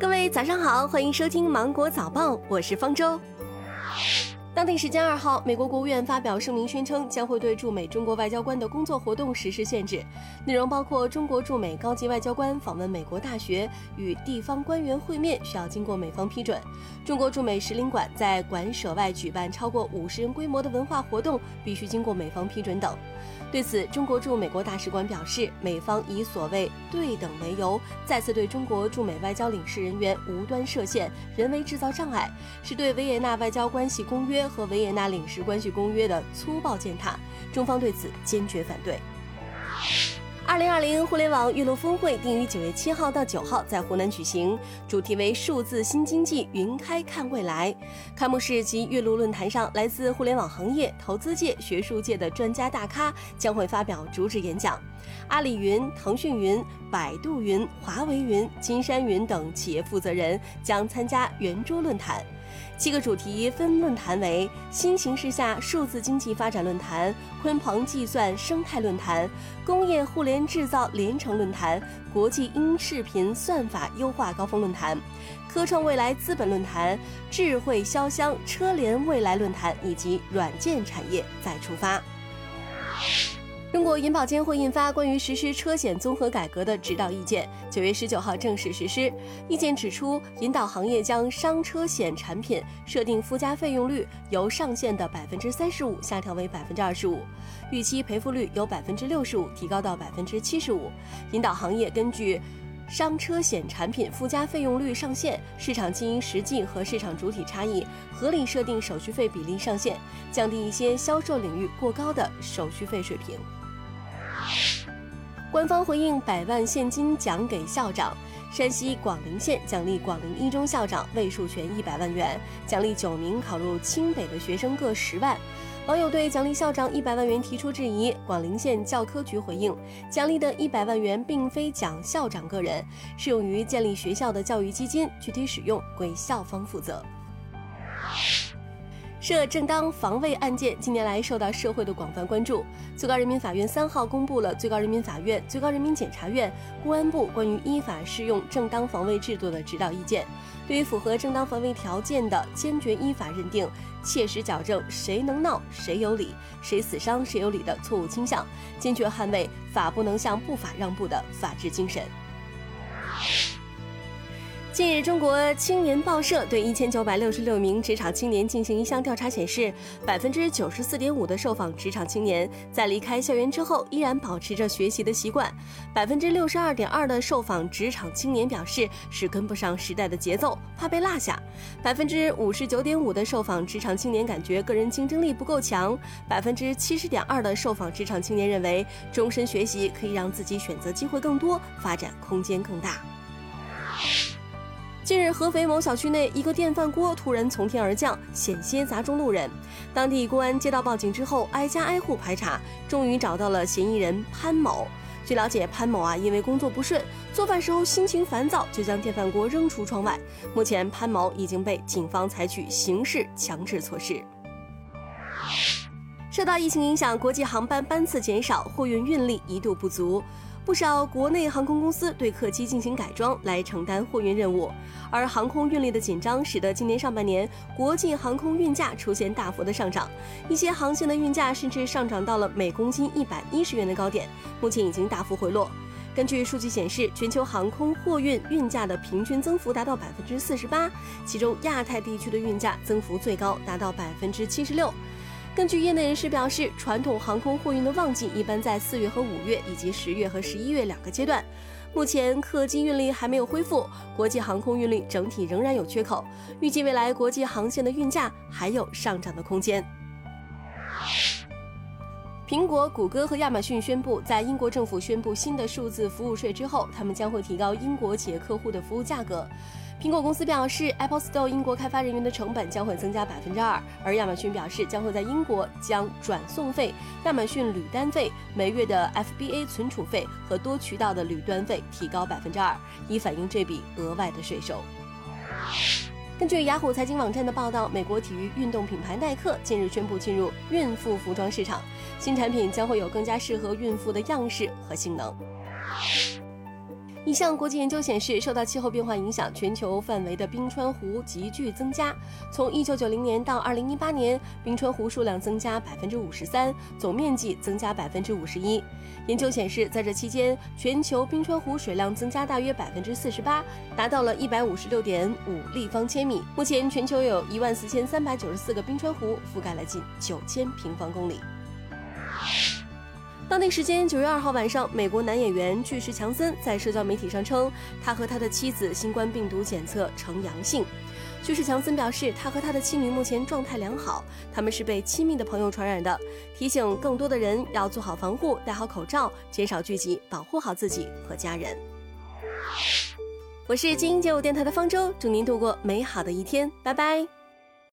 各位早上好，欢迎收听芒果早报，我是方舟。当地时间二号，美国国务院发表声明，宣称将会对驻美中国外交官的工作活动实施限制，内容包括中国驻美高级外交官访问美国大学与地方官员会面需要经过美方批准；中国驻美使领馆在馆舍外举办超过五十人规模的文化活动必须经过美方批准等。对此，中国驻美国大使馆表示，美方以所谓对等为由，再次对中国驻美外交领事人员无端设限、人为制造障碍，是对维也纳外交关系公约和维也纳领事关系公约的粗暴践踏，中方对此坚决反对。二零二零互联网预录峰会定于九月七号到九号在湖南举行，主题为“数字新经济，云开看未来”。开幕式及预录论坛上，来自互联网行业、投资界、学术界的专家大咖将会发表主旨演讲。阿里云、腾讯云、百度云、华为云、金山云等企业负责人将参加圆桌论坛。七个主题分论坛为：新形势下数字经济发展论坛、鲲鹏计算生态论坛、工业互联制造连城论坛、国际音视频算法优化高峰论坛、科创未来资本论坛、智慧潇湘车联未来论坛以及软件产业再出发。中国银保监会印发关于实施车险综合改革的指导意见，九月十九号正式实施。意见指出，引导行业将商车险产品设定附加费用率由上限的百分之三十五下调为百分之二十五，预期赔付率由百分之六十五提高到百分之七十五。引导行业根据商车险产品附加费用率上限、市场经营实际和市场主体差异，合理设定手续费比例上限，降低一些销售领域过高的手续费水平。官方回应百万现金奖给校长，山西广陵县奖励广陵一中校长魏树全一百万元，奖励九名考入清北的学生各十万。网友对奖励校长一百万元提出质疑，广陵县教科局回应，奖励的一百万元并非奖校长个人，适用于建立学校的教育基金，具体使用归校方负责。涉正当防卫案件近年来受到社会的广泛关注。最高人民法院三号公布了最高人民法院、最高人民检察院、公安部关于依法适用正当防卫制度的指导意见。对于符合正当防卫条件的，坚决依法认定，切实矫正谁能闹谁有理、谁死伤谁有理的错误倾向，坚决捍卫法不能向不法让步的法治精神。近日，中国青年报社对一千九百六十六名职场青年进行一项调查，显示，百分之九十四点五的受访职场青年在离开校园之后依然保持着学习的习惯，百分之六十二点二的受访职场青年表示是跟不上时代的节奏，怕被落下，百分之五十九点五的受访职场青年感觉个人竞争力不够强，百分之七十点二的受访职场青年认为终身学习可以让自己选择机会更多，发展空间更大。近日，合肥某小区内，一个电饭锅突然从天而降，险些砸中路人。当地公安接到报警之后，挨家挨户排查，终于找到了嫌疑人潘某。据了解，潘某啊，因为工作不顺，做饭时候心情烦躁，就将电饭锅扔出窗外。目前，潘某已经被警方采取刑事强制措施。受到疫情影响，国际航班班次减少，货运运力一度不足。不少国内航空公司对客机进行改装来承担货运任务，而航空运力的紧张使得今年上半年国际航空运价出现大幅的上涨，一些航线的运价甚至上涨到了每公斤一百一十元的高点，目前已经大幅回落。根据数据显示，全球航空货运运价的平均增幅达到百分之四十八，其中亚太地区的运价增幅最高，达到百分之七十六。根据业内人士表示，传统航空货运的旺季一般在四月和五月，以及十月和十一月两个阶段。目前客机运力还没有恢复，国际航空运力整体仍然有缺口。预计未来国际航线的运价还有上涨的空间。苹果、谷歌和亚马逊宣布，在英国政府宣布新的数字服务税之后，他们将会提高英国企业客户的服务价格。苹果公司表示，Apple Store 英国开发人员的成本将会增加百分之二，而亚马逊表示将会在英国将转送费、亚马逊履单费、每月的 FBA 存储费和多渠道的履单费提高百分之二，以反映这笔额外的税收。根据雅虎财经网站的报道，美国体育运动品牌耐克近日宣布进入孕妇服装市场，新产品将会有更加适合孕妇的样式和性能。一项国际研究显示，受到气候变化影响，全球范围的冰川湖急剧增加。从1990年到2018年，冰川湖数量增加53%，总面积增加51%。研究显示，在这期间，全球冰川湖水量增加大约48%，达到了156.5立方千米。目前，全球有一万四千三百九十四个冰川湖，覆盖了近九千平方公里。当地时间九月二号晚上，美国男演员巨石强森在社交媒体上称，他和他的妻子新冠病毒检测呈阳性。巨石强森表示，他和他的妻女目前状态良好，他们是被亲密的朋友传染的，提醒更多的人要做好防护，戴好口罩，减少聚集，保护好自己和家人。我是精英街舞电台的方舟，祝您度过美好的一天，拜拜。